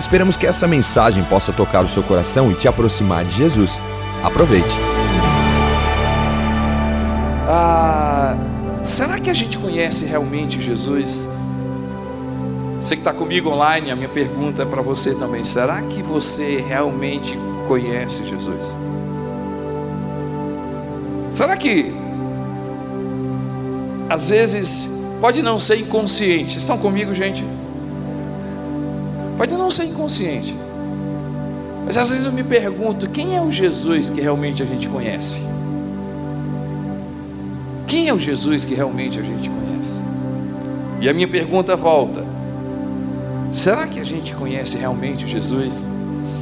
Esperamos que essa mensagem possa tocar o seu coração e te aproximar de Jesus. Aproveite. Ah, será que a gente conhece realmente Jesus? Você que está comigo online, a minha pergunta é para você também: será que você realmente conhece Jesus? Será que às vezes pode não ser inconsciente? Vocês estão comigo, gente? Pode não ser inconsciente. Mas às vezes eu me pergunto: quem é o Jesus que realmente a gente conhece? Quem é o Jesus que realmente a gente conhece? E a minha pergunta volta: será que a gente conhece realmente Jesus?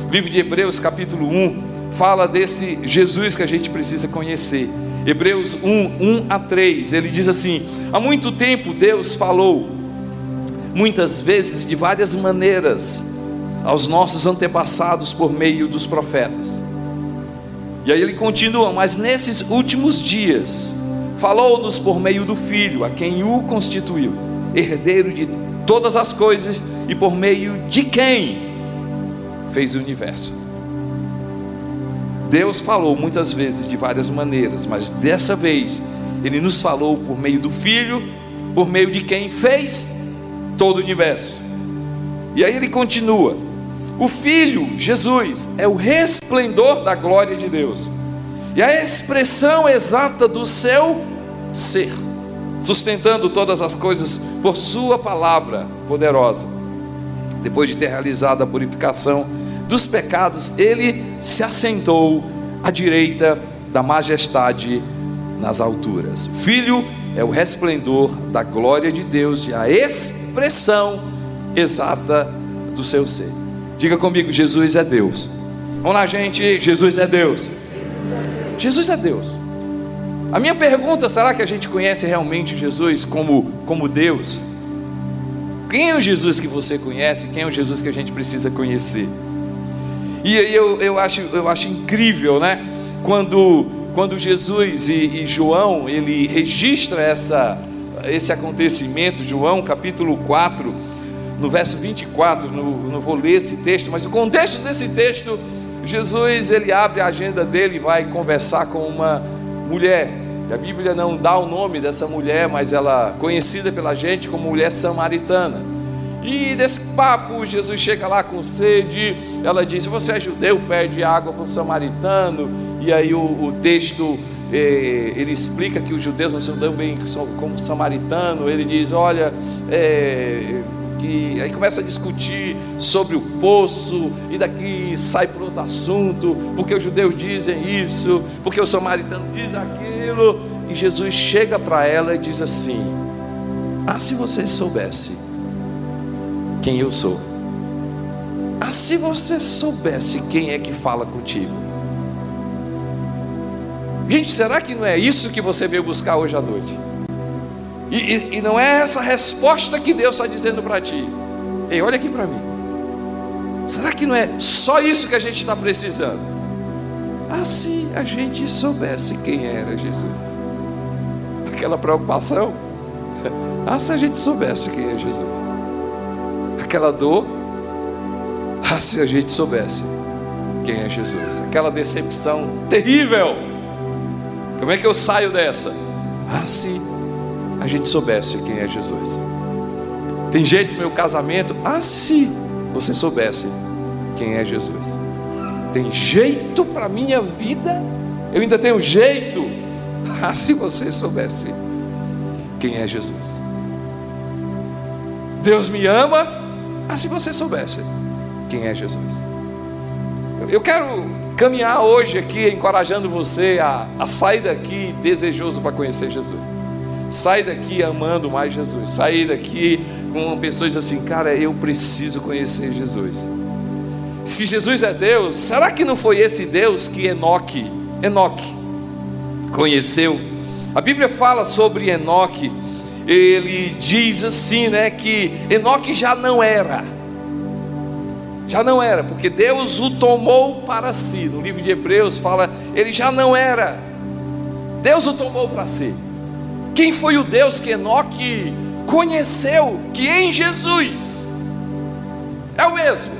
O livro de Hebreus, capítulo 1, fala desse Jesus que a gente precisa conhecer. Hebreus 1, 1 a 3, ele diz assim: Há muito tempo Deus falou muitas vezes de várias maneiras aos nossos antepassados por meio dos profetas. E aí ele continua, mas nesses últimos dias, falou-nos por meio do Filho, a quem o constituiu, herdeiro de todas as coisas e por meio de quem fez o universo. Deus falou muitas vezes de várias maneiras, mas dessa vez ele nos falou por meio do Filho, por meio de quem fez todo o universo. E aí ele continua: o Filho, Jesus, é o resplendor da glória de Deus, e a expressão exata do seu ser, sustentando todas as coisas por Sua palavra poderosa. Depois de ter realizado a purificação dos pecados, ele se assentou à direita da majestade nas alturas. Filho é o resplendor da glória de Deus e a expressão exata do seu ser. Diga comigo: Jesus é Deus. Vamos lá, gente. Jesus é Deus. Jesus é Deus. A minha pergunta: será que a gente conhece realmente Jesus como, como Deus? Quem é o Jesus que você conhece? Quem é o Jesus que a gente precisa conhecer? E aí eu, eu, acho, eu acho incrível, né? Quando quando Jesus e, e João, ele registra essa, esse acontecimento, João capítulo 4, no verso 24, no, não vou ler esse texto, mas o contexto desse texto, Jesus ele abre a agenda dele e vai conversar com uma mulher. A Bíblia não dá o nome dessa mulher, mas ela conhecida pela gente como mulher samaritana. E desse papo, Jesus chega lá com sede, ela diz: Você é judeu, pede água para o samaritano e aí o, o texto eh, ele explica que os judeus não são tão bem como samaritano. Ele diz: olha, é, que aí começa a discutir sobre o poço e daqui sai para outro assunto, porque os judeus dizem isso, porque o samaritano diz aquilo. E Jesus chega para ela e diz assim: Ah, se você soubesse quem eu sou. Ah, se você soubesse quem é que fala contigo. Gente, será que não é isso que você veio buscar hoje à noite? E, e, e não é essa resposta que Deus está dizendo para ti. Ei, olha aqui para mim. Será que não é só isso que a gente está precisando? Ah, se a gente soubesse quem era Jesus. Aquela preocupação. Ah, se a gente soubesse quem é Jesus. Aquela dor. Ah, se a gente soubesse quem é Jesus. Aquela decepção terrível como é que eu saio dessa? Ah, se a gente soubesse quem é Jesus. Tem jeito meu casamento? Ah, se você soubesse quem é Jesus. Tem jeito para minha vida? Eu ainda tenho jeito. Ah, se você soubesse quem é Jesus. Deus me ama? Ah, se você soubesse quem é Jesus. Eu quero caminhar hoje aqui encorajando você a, a sair daqui desejoso para conhecer Jesus. Sai daqui amando mais Jesus. Sair daqui com pessoas assim, cara, eu preciso conhecer Jesus. se Jesus é Deus, será que não foi esse Deus que Enoque, Enoque conheceu? A Bíblia fala sobre Enoque, ele diz assim, né, que Enoque já não era. Já não era, porque Deus o tomou para si. No livro de Hebreus fala, ele já não era. Deus o tomou para si. Quem foi o Deus que Enoque conheceu? Que em Jesus é o mesmo.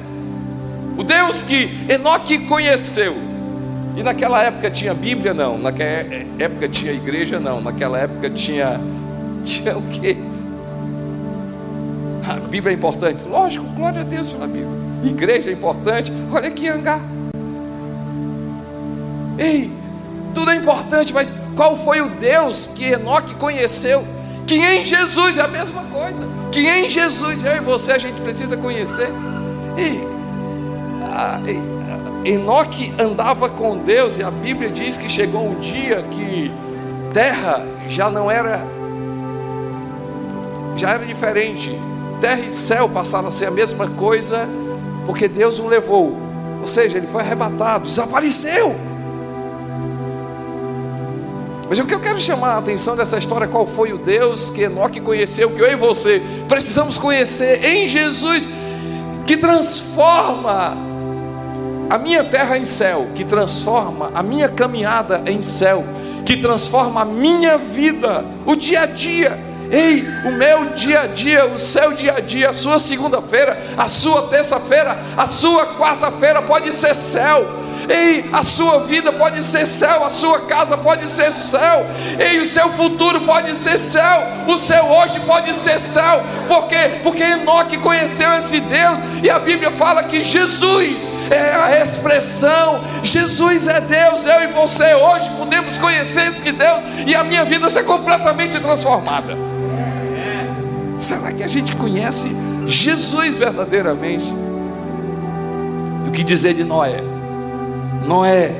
O Deus que Enoque conheceu. E naquela época tinha Bíblia? Não. Naquela época tinha igreja? Não. Naquela época tinha. Tinha o quê? A Bíblia é importante? Lógico, glória a Deus pela Bíblia. Igreja é importante. Olha aqui, Angá. Ei, tudo é importante, mas qual foi o Deus que Enoque conheceu? Que em Jesus é a mesma coisa. Que em Jesus, eu e você, a gente precisa conhecer. E a, Enoque andava com Deus, e a Bíblia diz que chegou um dia que terra já não era, já era diferente. Terra e céu passaram a ser a mesma coisa, porque Deus o levou. Ou seja, ele foi arrebatado, desapareceu. Mas o que eu quero chamar a atenção dessa história, qual foi o Deus que Enoque conheceu, que eu e você precisamos conhecer em Jesus, que transforma a minha terra em céu, que transforma a minha caminhada em céu, que transforma a minha vida, o dia a dia. Ei, o meu dia a dia, o seu dia a dia, a sua segunda-feira, a sua terça-feira, a sua quarta-feira pode ser céu Ei, a sua vida pode ser céu, a sua casa pode ser céu. Ei, o seu futuro pode ser céu, o seu hoje pode ser céu. Por quê? Porque Enoque conheceu esse Deus e a Bíblia fala que Jesus é a expressão. Jesus é Deus. Eu e você hoje podemos conhecer esse Deus e a minha vida ser completamente transformada. Será que a gente conhece Jesus verdadeiramente? O que dizer de Noé? Noé.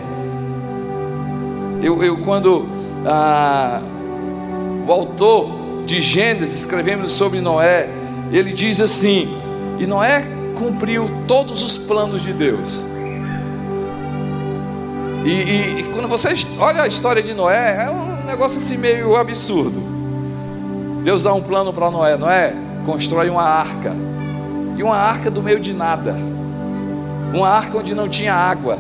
Eu, eu quando ah, o autor de Gênesis escrevemos sobre Noé, ele diz assim: e Noé cumpriu todos os planos de Deus. E, e, e quando vocês olha a história de Noé, é um negócio assim meio absurdo. Deus dá um plano para Noé: Noé, constrói uma arca. E uma arca do meio de nada. Uma arca onde não tinha água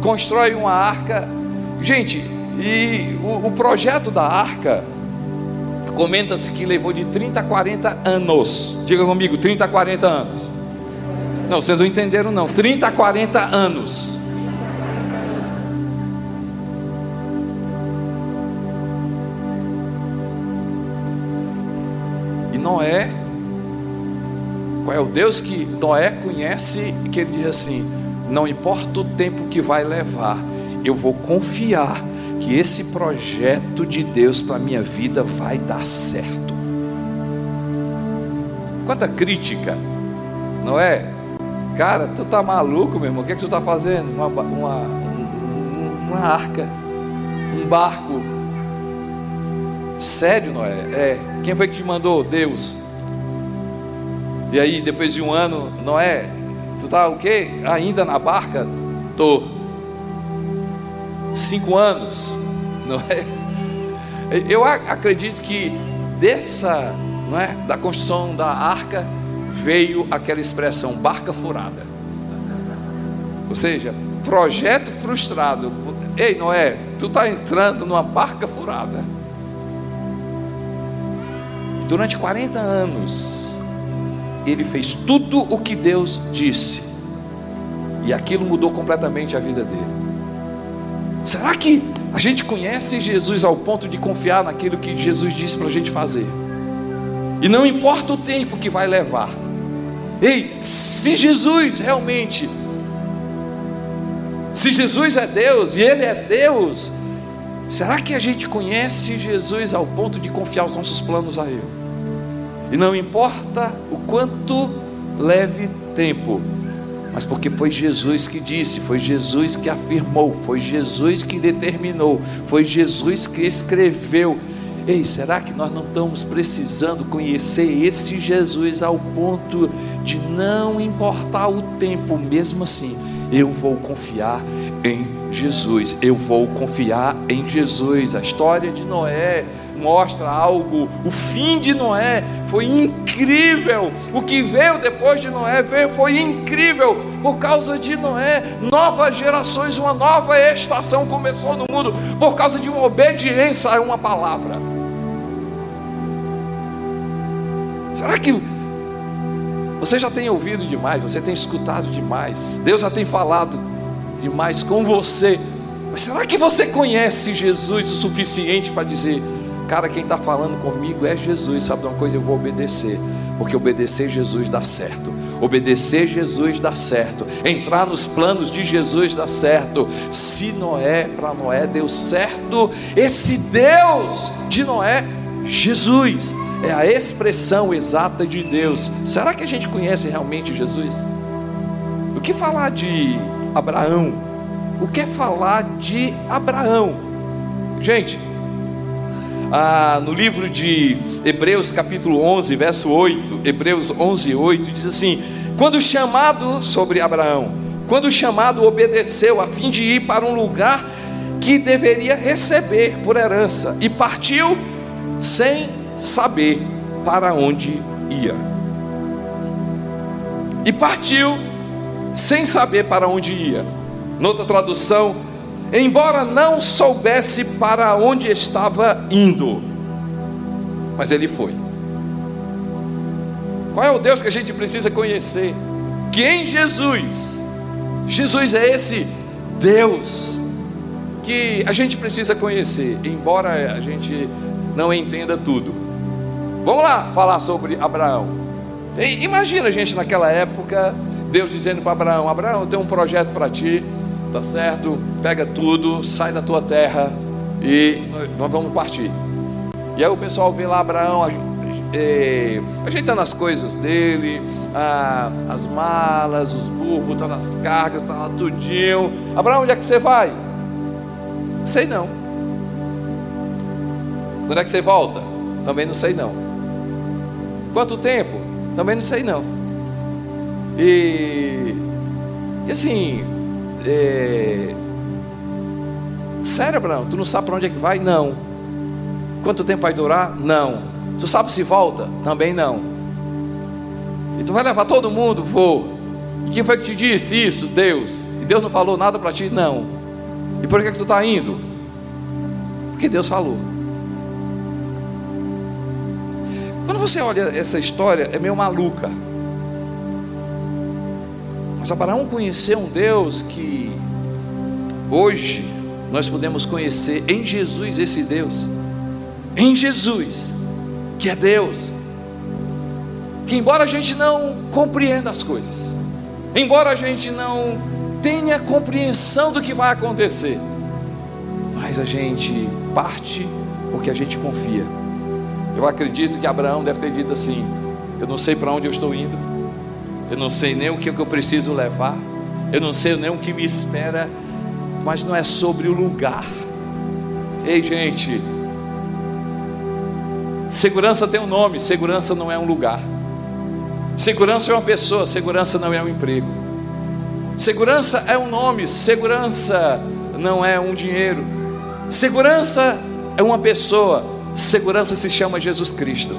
constrói uma arca. Gente, e o, o projeto da arca, comenta-se que levou de 30 a 40 anos. Diga comigo, 30 a 40 anos. Não, vocês não entenderam não. 30 a 40 anos. Noé, qual é o Deus que Noé conhece que ele diz assim: não importa o tempo que vai levar, eu vou confiar que esse projeto de Deus para a minha vida vai dar certo. Quanta crítica, não é? Cara, tu tá maluco, meu irmão? O que, é que tu tá fazendo? Uma, uma, uma arca, um barco. Sério, Noé? É. Quem foi que te mandou? Deus. E aí, depois de um ano, Noé, Tu tá o quê? Ainda na barca? Tô. Cinco anos, não é? Eu acredito que dessa, não é, da construção da arca veio aquela expressão barca furada. Ou seja, projeto frustrado. Ei, Noé, tu está entrando numa barca furada. Durante 40 anos, ele fez tudo o que Deus disse. E aquilo mudou completamente a vida dele. Será que a gente conhece Jesus ao ponto de confiar naquilo que Jesus disse para a gente fazer? E não importa o tempo que vai levar. Ei, se Jesus realmente, se Jesus é Deus e Ele é Deus, será que a gente conhece Jesus ao ponto de confiar os nossos planos a Ele? E não importa o quanto leve tempo, mas porque foi Jesus que disse, foi Jesus que afirmou, foi Jesus que determinou, foi Jesus que escreveu. Ei, será que nós não estamos precisando conhecer esse Jesus ao ponto de não importar o tempo, mesmo assim, eu vou confiar em Jesus, eu vou confiar em Jesus. A história de Noé mostra algo. O fim de Noé foi incrível. O que veio depois de Noé veio, foi incrível. Por causa de Noé, novas gerações, uma nova estação começou no mundo. Por causa de uma obediência a uma palavra. Será que você já tem ouvido demais? Você tem escutado demais? Deus já tem falado demais com você? Mas será que você conhece Jesus o suficiente para dizer, cara, quem está falando comigo é Jesus? Sabe de uma coisa? Eu vou obedecer, porque obedecer Jesus dá certo. Obedecer Jesus dá certo. Entrar nos planos de Jesus dá certo. Se Noé, para Noé deu certo, esse Deus de Noé, Jesus é a expressão exata de Deus. Será que a gente conhece realmente Jesus? O que falar de Abraão? O que é falar de Abraão? Gente, ah, no livro de Hebreus, capítulo 11, verso 8, Hebreus 11, 8, diz assim: Quando chamado sobre Abraão, quando chamado obedeceu a fim de ir para um lugar que deveria receber por herança, e partiu sem saber para onde ia. E partiu sem saber para onde ia. Noutra tradução, embora não soubesse para onde estava indo, mas ele foi. Qual é o Deus que a gente precisa conhecer? Que em Jesus, Jesus é esse Deus que a gente precisa conhecer, embora a gente não entenda tudo. Vamos lá falar sobre Abraão. Imagina a gente naquela época, Deus dizendo para Abraão: Abraão, eu tenho um projeto para ti, tá certo? Pega tudo, sai da tua terra e nós vamos partir. E aí o pessoal vê lá Abraão é, ajeitando as coisas dele, as malas, os burros, botando as cargas, tá lá tudinho. Abraão, onde é que você vai? Sei não. Quando é que você volta? Também não sei não. Quanto tempo? Também não sei não. E, e assim, é, sério, Abraão, tu não sabe para onde é que vai? Não. Quanto tempo vai durar? Não. Tu sabe se volta? Também não. E tu vai levar todo mundo? Vou. E quem foi que te disse isso? Deus. E Deus não falou nada para ti? Não. E por que, que tu está indo? Porque Deus falou. Quando você olha essa história, é meio maluca. Mas Abraão conheceu um Deus que hoje nós podemos conhecer em Jesus esse Deus. Em Jesus, que é Deus. Que embora a gente não compreenda as coisas, embora a gente não tenha compreensão do que vai acontecer, mas a gente parte porque a gente confia eu acredito que Abraão deve ter dito assim: Eu não sei para onde eu estou indo, eu não sei nem o que eu preciso levar, eu não sei nem o que me espera, mas não é sobre o lugar. Ei, gente, segurança tem um nome, segurança não é um lugar. Segurança é uma pessoa, segurança não é um emprego. Segurança é um nome, segurança não é um dinheiro. Segurança é uma pessoa, Segurança se chama Jesus Cristo.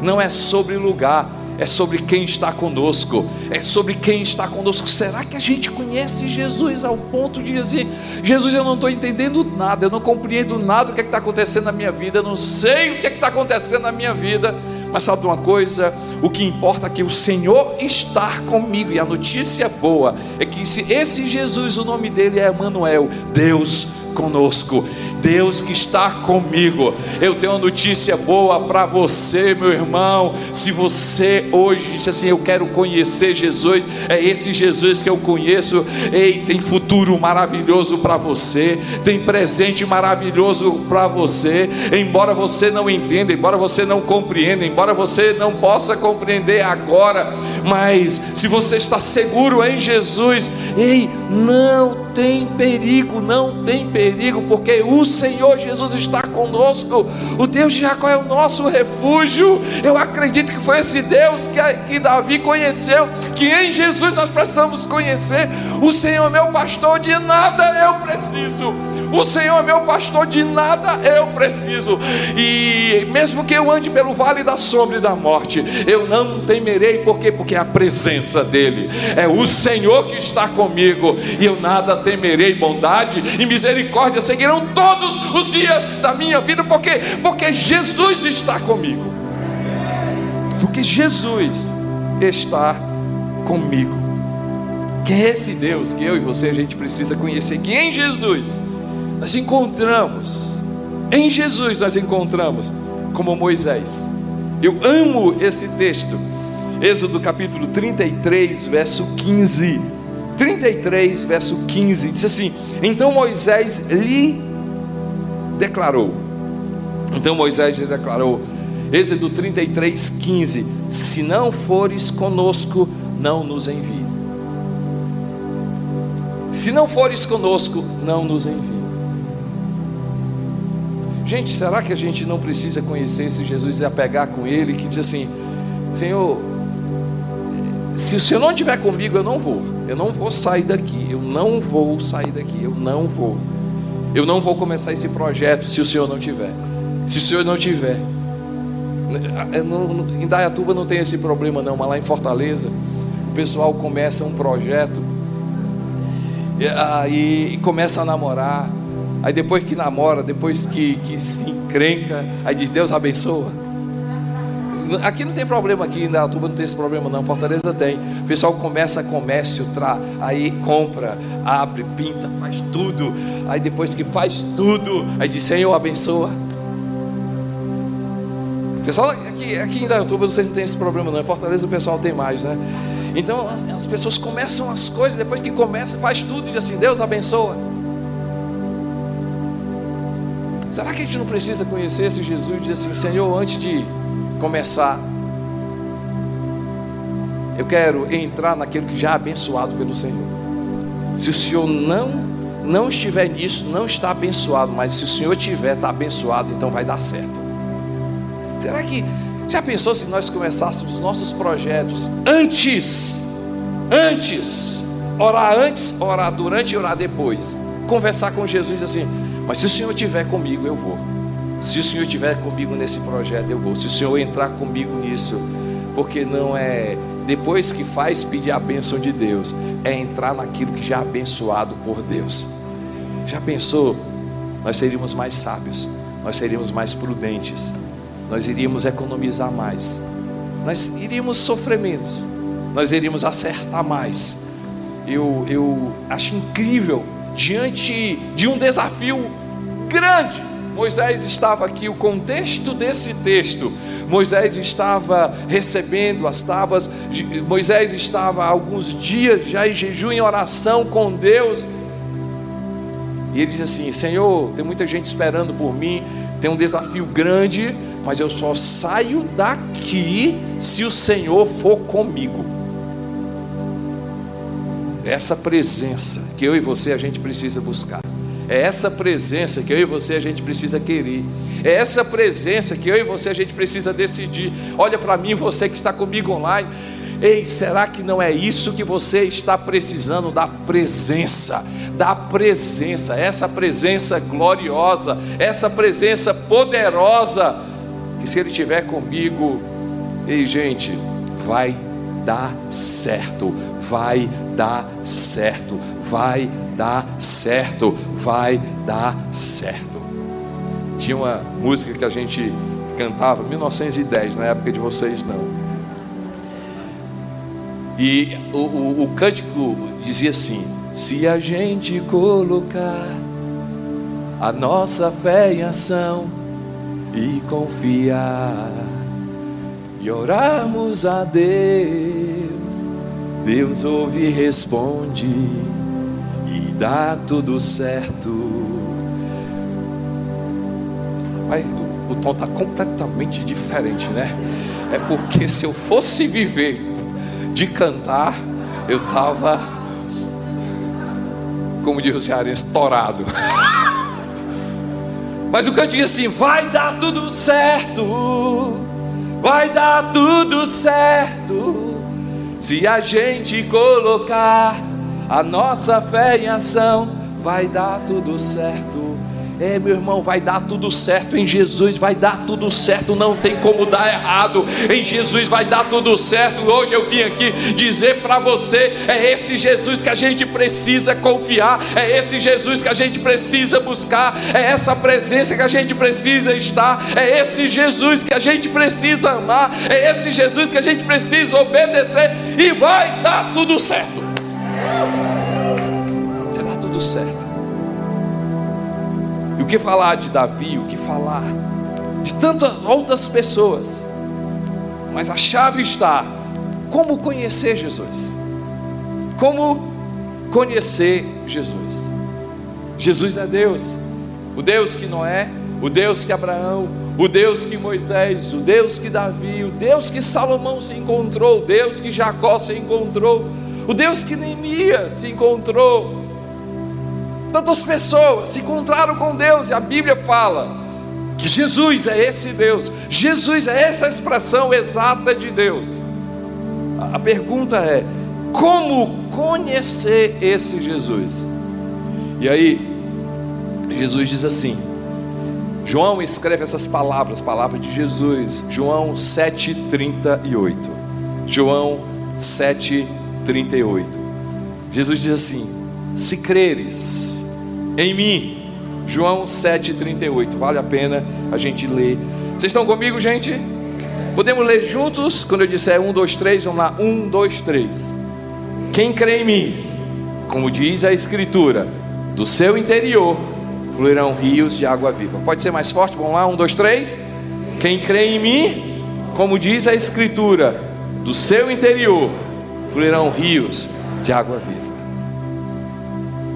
Não é sobre o lugar, é sobre quem está conosco. É sobre quem está conosco. Será que a gente conhece Jesus ao ponto de dizer: Jesus, eu não estou entendendo nada, eu não compreendo nada do que é está acontecendo na minha vida, eu não sei o que é está acontecendo na minha vida. Mas sabe uma coisa? O que importa é que o Senhor está comigo. E a notícia boa é que esse Jesus, o nome dele é Emmanuel, Deus conosco. Deus que está comigo. Eu tenho uma notícia boa para você, meu irmão. Se você hoje diz assim, eu quero conhecer Jesus, é esse Jesus que eu conheço. Ei, tem futuro maravilhoso para você, tem presente maravilhoso para você. Embora você não entenda, embora você não compreenda, embora você não possa compreender agora, mas se você está seguro em Jesus, ei, não tem perigo, não tem perigo, porque o Senhor Jesus está conosco. O Deus de Jacó é o nosso refúgio. Eu acredito que foi esse Deus que, que Davi conheceu, que em Jesus nós precisamos conhecer. O Senhor, meu pastor, de nada eu preciso. O Senhor é meu pastor, de nada eu preciso. E mesmo que eu ande pelo vale da sombra e da morte, eu não temerei, por quê? Porque é a presença dEle, é o Senhor que está comigo, e eu nada temerei. Bondade e misericórdia seguirão todos os dias da minha vida, porque porque Jesus está comigo. Porque Jesus está comigo. Quem é esse Deus que eu e você a gente precisa conhecer? Que em Jesus nós encontramos, em Jesus nós encontramos, como Moisés. Eu amo esse texto, Êxodo capítulo 33, verso 15. 33, verso 15, diz assim: Então Moisés lhe declarou. Então Moisés lhe declarou, Êxodo 33, 15: Se não fores conosco, não nos envie. Se não fores conosco, não nos envie. Gente, será que a gente não precisa conhecer esse Jesus e apegar com ele que diz assim: Senhor, se o Senhor não estiver comigo, eu não vou. Eu não vou sair daqui. Eu não vou sair daqui. Eu não vou. Eu não vou começar esse projeto se o Senhor não tiver. Se o Senhor não tiver. Em Dayatuba não tem esse problema não, mas lá em Fortaleza o pessoal começa um projeto e, aí começa a namorar Aí depois que namora, depois que, que se encrenca, aí diz Deus abençoa. Aqui não tem problema, aqui em Datuba não tem esse problema não, Fortaleza tem. O pessoal começa comércio, tra, aí compra, abre, pinta, faz tudo. Aí depois que faz tudo, aí diz Senhor abençoa. Pessoal, aqui, aqui em Datuba você não tem esse problema não, em Fortaleza o pessoal tem mais, né? Então as, as pessoas começam as coisas, depois que começa, faz tudo e diz assim, Deus abençoa. Será que a gente não precisa conhecer esse Jesus e dizer assim, Senhor, antes de começar, eu quero entrar naquilo que já é abençoado pelo Senhor. Se o Senhor não não estiver nisso, não está abençoado, mas se o Senhor tiver, está abençoado, então vai dar certo. Será que já pensou se nós começássemos nossos projetos antes, antes, orar antes, orar durante e orar depois, conversar com Jesus assim, mas se o Senhor estiver comigo, eu vou. Se o Senhor estiver comigo nesse projeto, eu vou. Se o Senhor entrar comigo nisso, porque não é depois que faz pedir a bênção de Deus, é entrar naquilo que já é abençoado por Deus. Já pensou? Nós seríamos mais sábios, nós seríamos mais prudentes, nós iríamos economizar mais, nós iríamos sofrer menos, nós iríamos acertar mais. Eu, eu acho incrível diante de um desafio grande. Moisés estava aqui, o contexto desse texto. Moisés estava recebendo as tábuas, Moisés estava há alguns dias já em jejum em oração com Deus. E ele diz assim: Senhor, tem muita gente esperando por mim, tem um desafio grande, mas eu só saio daqui se o Senhor for comigo essa presença que eu e você a gente precisa buscar. É essa presença que eu e você a gente precisa querer. É essa presença que eu e você a gente precisa decidir. Olha para mim, você que está comigo online. Ei, será que não é isso que você está precisando da presença? Da presença, essa presença gloriosa, essa presença poderosa. Que se Ele estiver comigo, ei, gente, vai dar certo, vai dar certo, vai dar certo, vai dar certo. Tinha uma música que a gente cantava, 1910, na época de vocês não. E o, o, o cântico dizia assim: se a gente colocar a nossa fé em ação e confiar e orarmos a Deus Deus ouve e responde e dá tudo certo. Mas o tom está completamente diferente, né? É porque se eu fosse viver de cantar, eu estava, como diz o cearense, estourado. Mas o canto diz assim: vai dar tudo certo, vai dar tudo certo, se a gente colocar a nossa fé em ação, vai dar tudo certo. É, meu irmão, vai dar tudo certo em Jesus, vai dar tudo certo, não tem como dar errado. Em Jesus vai dar tudo certo. Hoje eu vim aqui dizer para você: é esse Jesus que a gente precisa confiar, é esse Jesus que a gente precisa buscar, é essa presença que a gente precisa estar, é esse Jesus que a gente precisa amar, é esse Jesus que a gente precisa obedecer e vai dar tudo certo. Vai dar tudo certo. O que falar de Davi, o que falar de tantas outras pessoas. Mas a chave está como conhecer Jesus. Como conhecer Jesus. Jesus é Deus, o Deus que Noé, o Deus que Abraão, o Deus que Moisés, o Deus que Davi, o Deus que Salomão se encontrou, o Deus que Jacó se encontrou, o Deus que Neemias se encontrou, Tantas pessoas se encontraram com Deus e a Bíblia fala que Jesus é esse Deus, Jesus é essa expressão exata de Deus. A pergunta é: como conhecer esse Jesus? E aí, Jesus diz assim: João escreve essas palavras, palavras de Jesus, João 7,38. João 7,38. Jesus diz assim: Se creres, em mim. João 7,38. Vale a pena a gente ler. Vocês estão comigo, gente? Podemos ler juntos? Quando eu disser um, dois, três, vamos lá. Um, dois, três. Quem crê em mim, como diz a Escritura, do seu interior fluirão rios de água viva. Pode ser mais forte? Vamos lá. Um, dois, três. Quem crê em mim, como diz a Escritura, do seu interior fluirão rios de água viva.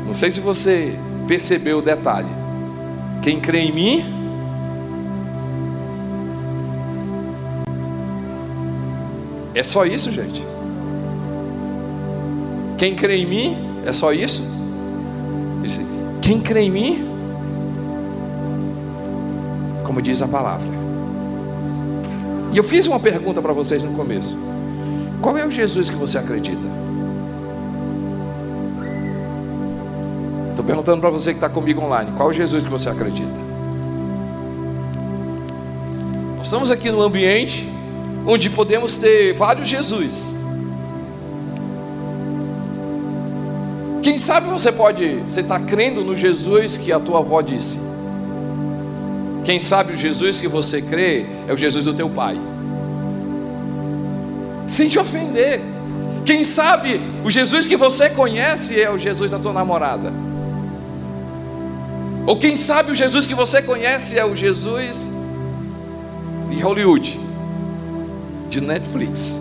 Não sei se você percebeu o detalhe. Quem crê em mim, é só isso, gente. Quem crê em mim, é só isso. Quem crê em mim, como diz a palavra. E eu fiz uma pergunta para vocês no começo: qual é o Jesus que você acredita? Perguntando para você que está comigo online: qual Jesus que você acredita? Nós estamos aqui no ambiente onde podemos ter vários Jesus. Quem sabe você pode, você está crendo no Jesus que a tua avó disse. Quem sabe o Jesus que você crê é o Jesus do teu pai. Sem te ofender. Quem sabe o Jesus que você conhece é o Jesus da tua namorada. Ou quem sabe o Jesus que você conhece é o Jesus de Hollywood, de Netflix.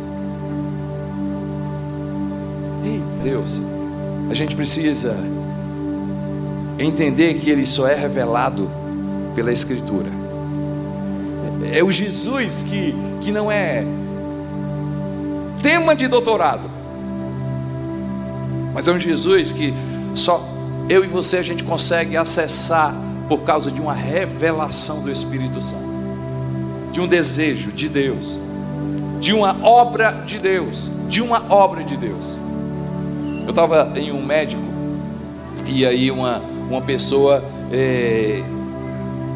Ei, Deus, a gente precisa entender que Ele só é revelado pela Escritura. É o Jesus que, que não é tema de doutorado, mas é um Jesus que só eu e você a gente consegue acessar por causa de uma revelação do Espírito Santo, de um desejo de Deus, de uma obra de Deus, de uma obra de Deus. Eu estava em um médico e aí uma, uma pessoa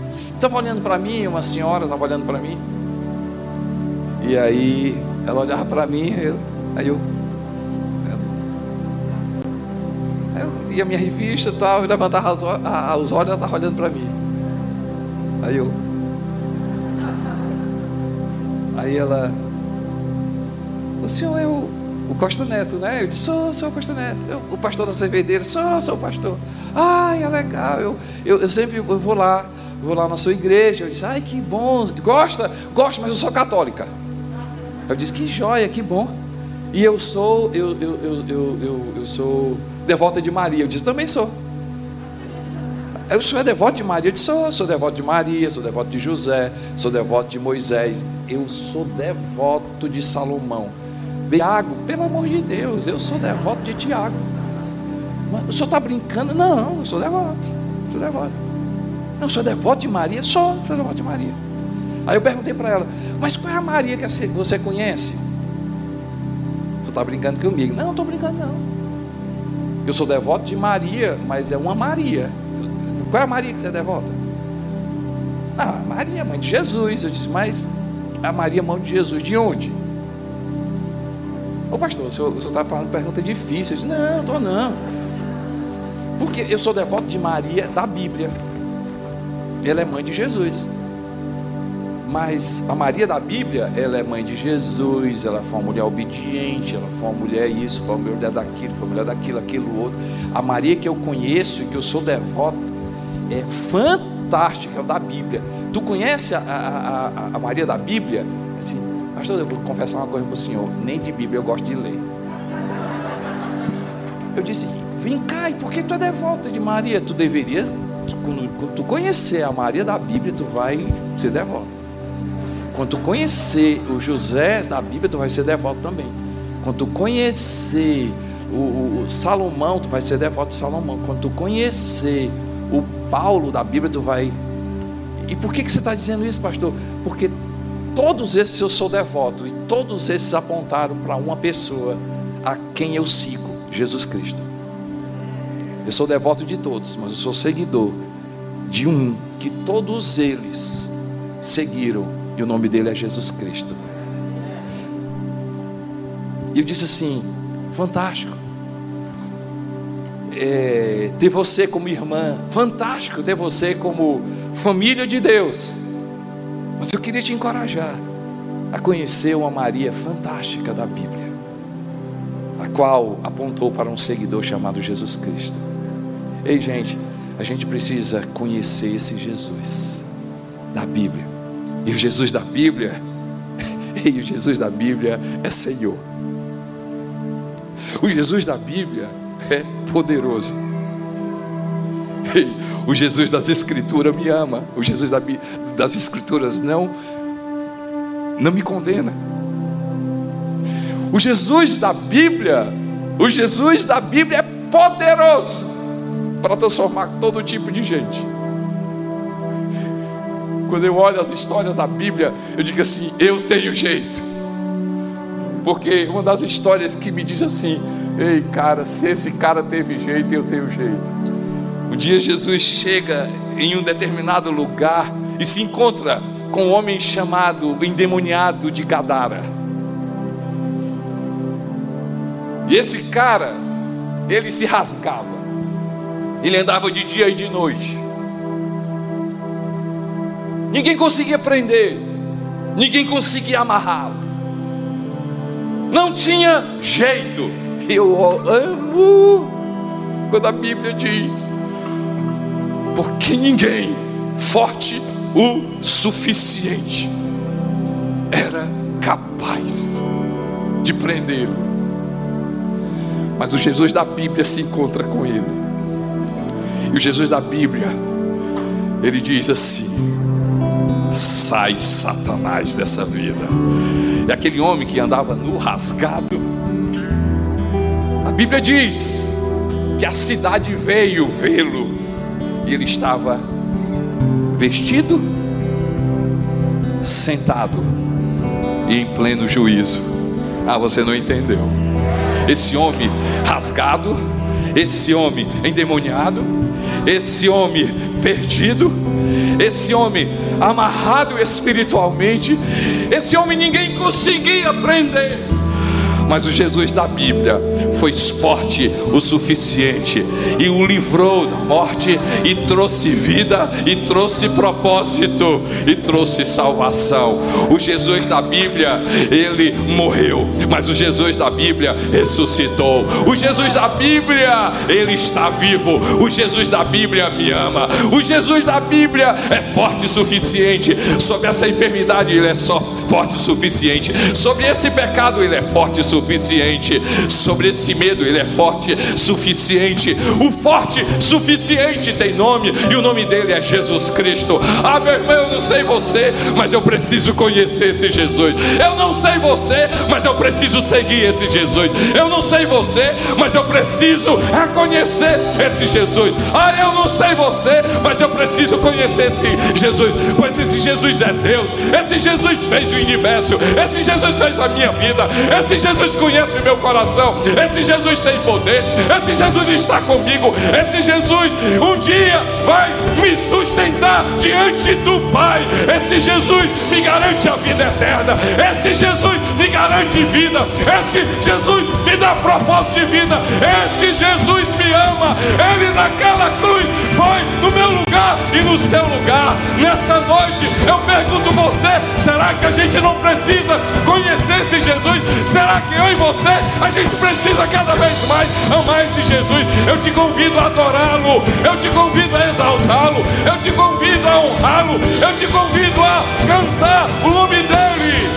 estava é, olhando para mim, uma senhora estava olhando para mim e aí ela olhava para mim, eu, aí eu e a minha revista e tal, eu levantava os olhos, ela estava olhando para mim. Aí eu. Aí ela. O senhor é o, o Costa Neto, né? Eu disse, sou, sou o Costa Neto. Eu, o pastor da cervedeira, sou, sou o pastor. Ai, é legal. Eu, eu, eu sempre eu vou lá, vou lá na sua igreja. Eu disse, ai, que bom. Gosta? Gosto, mas eu sou católica. Eu disse, que joia, que bom. E eu sou, eu, eu, eu, eu, eu, sou devota de Maria. Eu disse, também sou. Eu sou é devoto de Maria. Eu disse, sou, sou devoto de Maria, sou devoto de José, sou devoto de Moisés. Eu sou devoto de Salomão. Tiago, pelo amor de Deus, eu sou devoto de Tiago. O senhor está brincando? Não, eu sou devoto. Sou devoto. Não, sou devoto de Maria? Sou, sou devoto de Maria. Aí eu perguntei para ela, mas qual é a Maria que você conhece? Você está brincando comigo? Não, não estou brincando não. Eu sou devoto de Maria, mas é uma Maria. Qual é a Maria que você é devota? Ah, Maria, mãe de Jesus. Eu disse, mas a Maria, mãe de Jesus, de onde? Ô pastor, o senhor está falando pergunta difícil. Eu disse, não, estou não. Porque eu sou devoto de Maria da Bíblia. Ela é mãe de Jesus. Mas a Maria da Bíblia, ela é mãe de Jesus, ela foi uma mulher obediente, ela foi uma mulher isso, foi uma mulher daquilo, foi uma mulher daquilo, aquilo outro. A Maria que eu conheço e que eu sou devota é fantástica, é da Bíblia. Tu conhece a, a, a, a Maria da Bíblia? Assim, pastor, eu vou confessar uma coisa para o senhor, nem de Bíblia eu gosto de ler. Eu disse, vem cá, e por que tu é devota de Maria? Tu deveria, quando, tu conhecer a Maria da Bíblia, tu vai ser devota. Quando conhecer o José da Bíblia, tu vai ser devoto também. Quando conhecer o, o Salomão, tu vai ser devoto de Salomão. Quando conhecer o Paulo da Bíblia, tu vai. E por que, que você está dizendo isso, pastor? Porque todos esses eu sou devoto e todos esses apontaram para uma pessoa a quem eu sigo, Jesus Cristo. Eu sou devoto de todos, mas eu sou seguidor de um que todos eles seguiram e o nome dele é Jesus Cristo. E eu disse assim: fantástico. É, ter você como irmã, fantástico ter você como família de Deus. Mas eu queria te encorajar a conhecer uma Maria fantástica da Bíblia, a qual apontou para um seguidor chamado Jesus Cristo. Ei, gente, a gente precisa conhecer esse Jesus da Bíblia. E o Jesus da Bíblia, e o Jesus da Bíblia é Senhor. O Jesus da Bíblia é poderoso. O Jesus das Escrituras me ama. O Jesus das Escrituras não não me condena. O Jesus da Bíblia, o Jesus da Bíblia é poderoso para transformar todo tipo de gente. Quando eu olho as histórias da Bíblia, eu digo assim: eu tenho jeito. Porque uma das histórias que me diz assim: ei, cara, se esse cara teve jeito, eu tenho jeito. Um dia Jesus chega em um determinado lugar e se encontra com um homem chamado endemoniado de Gadara. E esse cara, ele se rasgava, ele andava de dia e de noite, Ninguém conseguia prender, ninguém conseguia amarrá-lo. Não tinha jeito. Eu amo quando a Bíblia diz: porque ninguém forte o suficiente era capaz de prendê-lo. Mas o Jesus da Bíblia se encontra com ele. E o Jesus da Bíblia, ele diz assim: Sai, Satanás, dessa vida. E aquele homem que andava no rasgado, a Bíblia diz que a cidade veio vê-lo e ele estava vestido, sentado e em pleno juízo. Ah, você não entendeu. Esse homem rasgado, esse homem endemoniado, esse homem perdido, esse homem amarrado espiritualmente, esse homem ninguém conseguia prender. Mas o Jesus da Bíblia foi forte o suficiente e o livrou da morte e trouxe vida e trouxe propósito e trouxe salvação. O Jesus da Bíblia, ele morreu, mas o Jesus da Bíblia ressuscitou. O Jesus da Bíblia, ele está vivo. O Jesus da Bíblia me ama. O Jesus da Bíblia é forte o suficiente sobre essa enfermidade, ele é só forte o suficiente. Sobre esse pecado, Ele é forte o suficiente. Sobre esse medo, Ele é forte o suficiente. O forte suficiente tem nome, e o nome dele é Jesus Cristo. Ah, meu irmão, eu não sei você, mas eu preciso conhecer esse Jesus. Eu não sei você, mas eu preciso seguir esse Jesus. Eu não sei você, mas eu preciso reconhecer esse Jesus. Ah, eu não sei você, mas eu preciso conhecer esse Jesus, pois esse Jesus é Deus. Esse Jesus fez o universo. Esse Jesus fez a minha vida. Esse Jesus conhece meu coração. Esse Jesus tem poder. Esse Jesus está comigo. Esse Jesus um dia vai me sustentar diante do Pai. Esse Jesus me garante a vida eterna. Esse Jesus me garante vida. Esse Jesus me dá propósito de vida. Esse Jesus me ama. Ele naquela cruz foi no meu lugar e no seu lugar. Nessa noite eu pergunto você: será que a gente não precisa conhecer esse Jesus? Será que eu e você a gente precisa cada vez mais amar esse Jesus? Eu te convido a adorá-lo. Eu te convido a exaltá-lo. Eu te convido a honrá-lo. Eu te convido a cantar o nome dele.